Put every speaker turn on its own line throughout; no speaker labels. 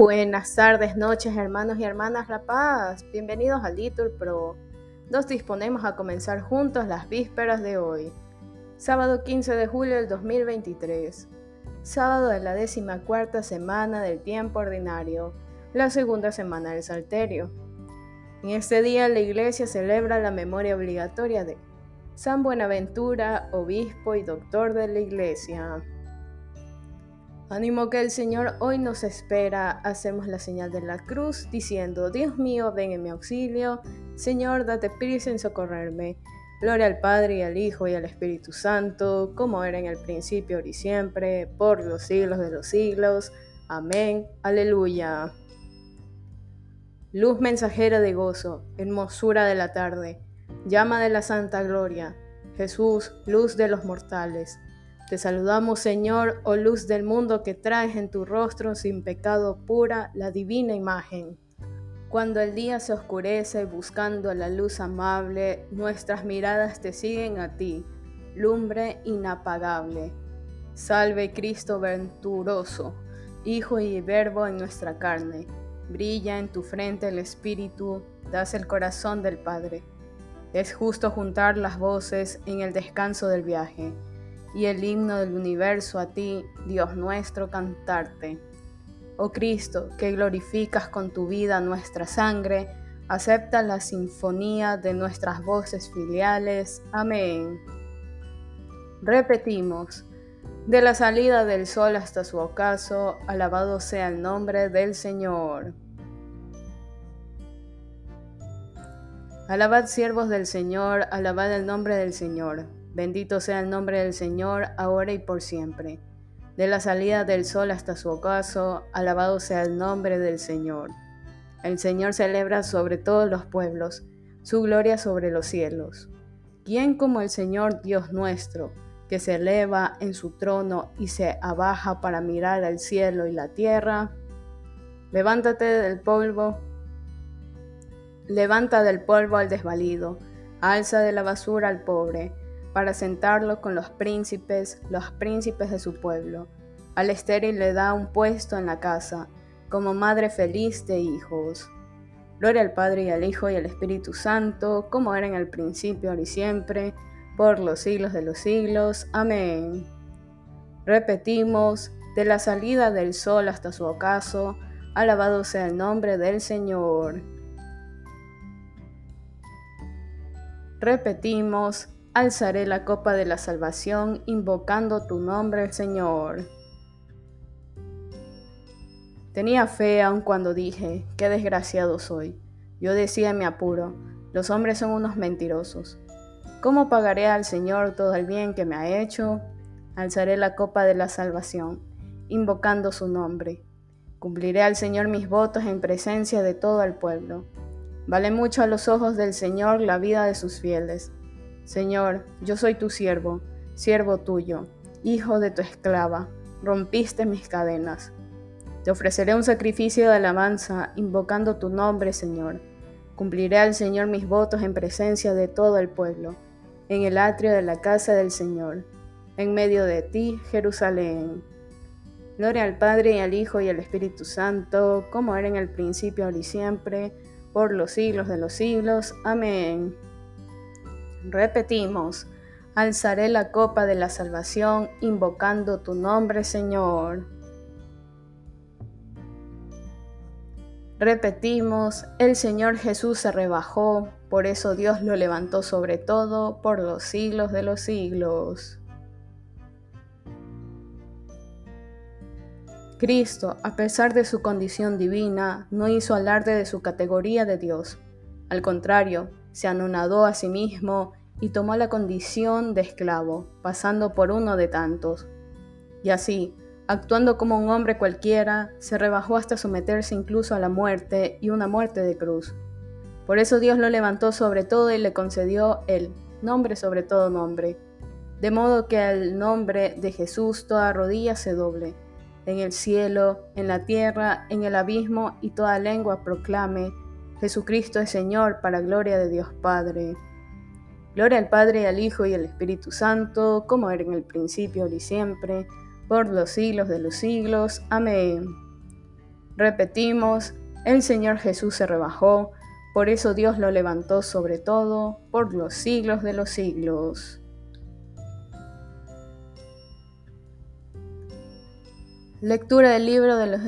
Buenas tardes, noches, hermanos y hermanas La Paz. Bienvenidos a Litur Pro. Nos disponemos a comenzar juntos las vísperas de hoy, sábado 15 de julio del 2023, sábado de la décima cuarta semana del tiempo ordinario, la segunda semana del Salterio. En este día la Iglesia celebra la memoria obligatoria de San Buenaventura, obispo y doctor de la Iglesia. Ánimo que el Señor hoy nos espera. Hacemos la señal de la cruz diciendo, Dios mío, ven en mi auxilio. Señor, date prisa en socorrerme. Gloria al Padre y al Hijo y al Espíritu Santo, como era en el principio, ahora y siempre, por los siglos de los siglos. Amén. Aleluya. Luz mensajera de gozo, hermosura de la tarde, llama de la santa gloria. Jesús, luz de los mortales te saludamos, Señor, oh luz del mundo que traes en tu rostro sin pecado pura la divina imagen. Cuando el día se oscurece buscando la luz amable, nuestras miradas te siguen a ti, lumbre inapagable. Salve Cristo venturoso, Hijo y Verbo en nuestra carne. Brilla en tu frente el Espíritu, das el corazón del Padre. Es justo juntar las voces en el descanso del viaje y el himno del universo a ti, Dios nuestro, cantarte. Oh Cristo, que glorificas con tu vida nuestra sangre, acepta la sinfonía de nuestras voces filiales. Amén. Repetimos, de la salida del sol hasta su ocaso, alabado sea el nombre del Señor. Alabad siervos del Señor, alabad el nombre del Señor. Bendito sea el nombre del Señor, ahora y por siempre. De la salida del sol hasta su ocaso, alabado sea el nombre del Señor. El Señor celebra sobre todos los pueblos, su gloria sobre los cielos. ¿Quién como el Señor Dios nuestro, que se eleva en su trono y se abaja para mirar al cielo y la tierra? Levántate del polvo, levanta del polvo al desvalido, alza de la basura al pobre, para sentarlo con los príncipes, los príncipes de su pueblo. Al estéril le da un puesto en la casa, como madre feliz de hijos. Gloria al Padre y al Hijo y al Espíritu Santo, como era en el principio, ahora y siempre, por los siglos de los siglos. Amén. Repetimos, de la salida del sol hasta su ocaso, alabado sea el nombre del Señor. Repetimos, alzaré la copa de la salvación invocando tu nombre, Señor. Tenía fe aun cuando dije, qué desgraciado soy. Yo decía en mi apuro, los hombres son unos mentirosos. ¿Cómo pagaré al Señor todo el bien que me ha hecho? Alzaré la copa de la salvación, invocando su nombre. Cumpliré al Señor mis votos en presencia de todo el pueblo. Vale mucho a los ojos del Señor la vida de sus fieles Señor, yo soy tu siervo, siervo tuyo, hijo de tu esclava, rompiste mis cadenas. Te ofreceré un sacrificio de alabanza, invocando tu nombre, Señor. Cumpliré al Señor mis votos en presencia de todo el pueblo, en el atrio de la casa del Señor, en medio de ti, Jerusalén. Gloria al Padre y al Hijo y al Espíritu Santo, como era en el principio, ahora y siempre, por los siglos de los siglos. Amén. Repetimos, alzaré la copa de la salvación invocando tu nombre, Señor. Repetimos, el Señor Jesús se rebajó, por eso Dios lo levantó sobre todo por los siglos de los siglos. Cristo, a pesar de su condición divina, no hizo alarde de su categoría de Dios. Al contrario, se anonadó a sí mismo y tomó la condición de esclavo, pasando por uno de tantos. Y así, actuando como un hombre cualquiera, se rebajó hasta someterse incluso a la muerte y una muerte de cruz. Por eso Dios lo levantó sobre todo y le concedió el nombre sobre todo nombre, de modo que al nombre de Jesús toda rodilla se doble, en el cielo, en la tierra, en el abismo, y toda lengua proclame Jesucristo es Señor para gloria de Dios Padre. Gloria al Padre, al Hijo y al Espíritu Santo, como era en el principio, y siempre, por los siglos de los siglos. Amén. Repetimos, el Señor Jesús se rebajó, por eso Dios lo levantó sobre todo por los siglos de los siglos. Lectura del libro de los...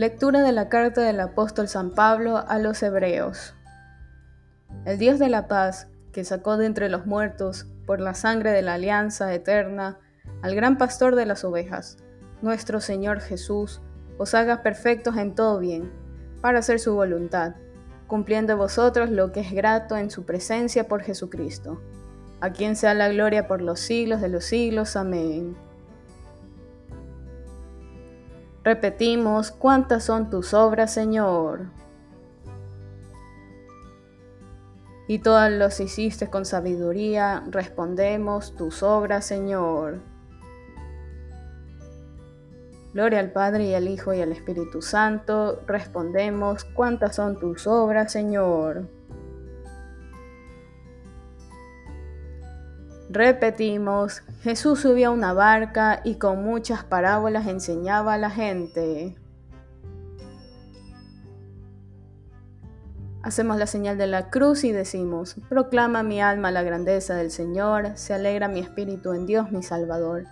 Lectura de la carta del apóstol San Pablo a los Hebreos. El Dios de la paz, que sacó de entre los muertos, por la sangre de la alianza eterna, al gran pastor de las ovejas, nuestro Señor Jesús, os haga perfectos en todo bien, para hacer su voluntad, cumpliendo vosotros lo que es grato en su presencia por Jesucristo, a quien sea la gloria por los siglos de los siglos. Amén. Repetimos, ¿cuántas son tus obras, Señor? y todas los hiciste con sabiduría, respondemos tus obras, Señor. Gloria al Padre y al Hijo y al Espíritu Santo, respondemos, ¿cuántas son tus obras, Señor? Repetimos, Jesús subió a una barca y con muchas parábolas enseñaba a la gente. Hacemos la señal de la cruz y decimos, proclama mi alma la grandeza del Señor, se alegra mi espíritu en Dios mi Salvador,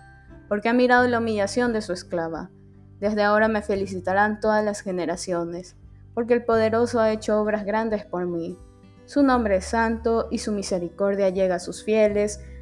porque ha mirado la humillación de su esclava. Desde ahora me felicitarán todas las generaciones, porque el poderoso ha hecho obras grandes por mí. Su nombre es santo y su misericordia llega a sus fieles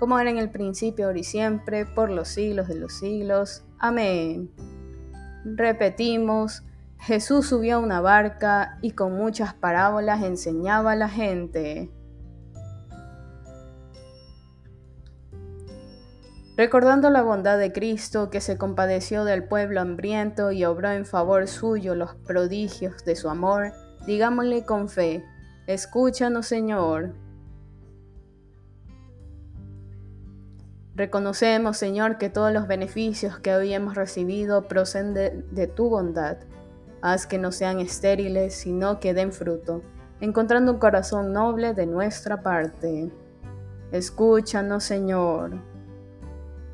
como era en el principio, ahora y siempre, por los siglos de los siglos. Amén. Repetimos, Jesús subió a una barca y con muchas parábolas enseñaba a la gente. Recordando la bondad de Cristo que se compadeció del pueblo hambriento y obró en favor suyo los prodigios de su amor, digámosle con fe, escúchanos Señor. Reconocemos, Señor, que todos los beneficios que hoy hemos recibido proceden de, tu bondad. Haz que no sean estériles, sino que den fruto, encontrando un corazón noble de nuestra parte. Escúchanos, Señor.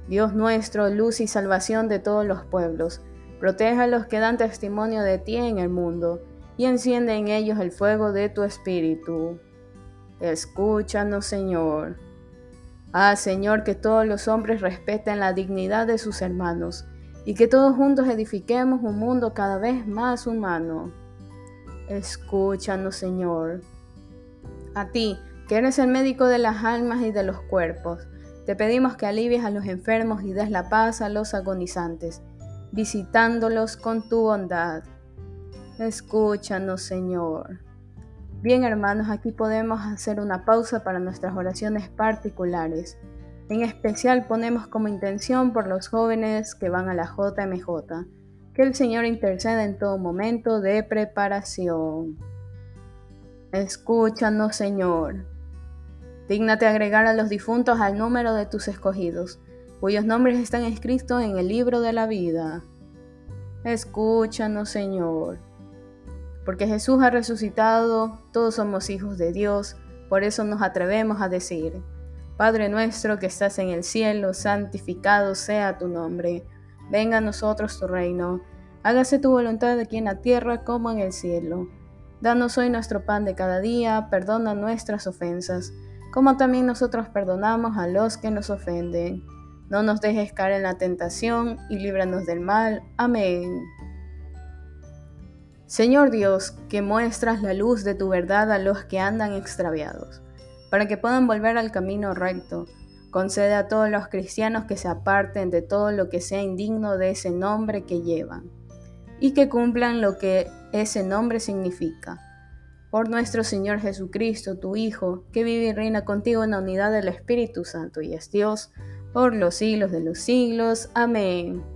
Dios nuestro, luz y salvación de todos los pueblos, protege a los que dan testimonio de ti en el mundo, y enciende en ellos el fuego de tu espíritu. Escúchanos, Señor. Ah, Señor, que todos los hombres respeten la dignidad de sus hermanos, y que todos juntos edifiquemos un mundo cada vez más humano. Escúchanos, Señor. A ti, que eres el médico de las almas y de los cuerpos, te pedimos que alivies a los enfermos y des la paz a los agonizantes, visitándolos con tu bondad. Escúchanos, Señor. Bien, hermanos, aquí podemos hacer una pausa para nuestras oraciones particulares. En especial ponemos como intención por los jóvenes que van a la JMJ. Que el Señor interceda en todo momento de preparación. Escúchanos, Señor. Dígnate agregar a los difuntos al número de tus escogidos, cuyos nombres están escritos en el libro de la vida. Escúchanos, Señor. Porque Jesús ha resucitado, todos somos hijos de Dios, por eso nos atrevemos a decir, Padre nuestro que estás en el cielo, santificado sea tu nombre, venga a nosotros tu reino, hágase tu voluntad aquí en la tierra como en el cielo. Danos hoy nuestro pan de cada día, perdona nuestras ofensas como también nosotros perdonamos a los que nos ofenden. No nos dejes caer en la tentación y líbranos del mal. Amén. Señor Dios, que muestras la luz de tu verdad a los que andan extraviados, para que puedan volver al camino recto, concede a todos los cristianos que se aparten de todo lo que sea indigno de ese nombre que llevan, y que cumplan lo que ese nombre significa por nuestro Señor Jesucristo, tu Hijo, que vive y reina contigo en la unidad del Espíritu Santo y es Dios, por los siglos de los siglos. Amén.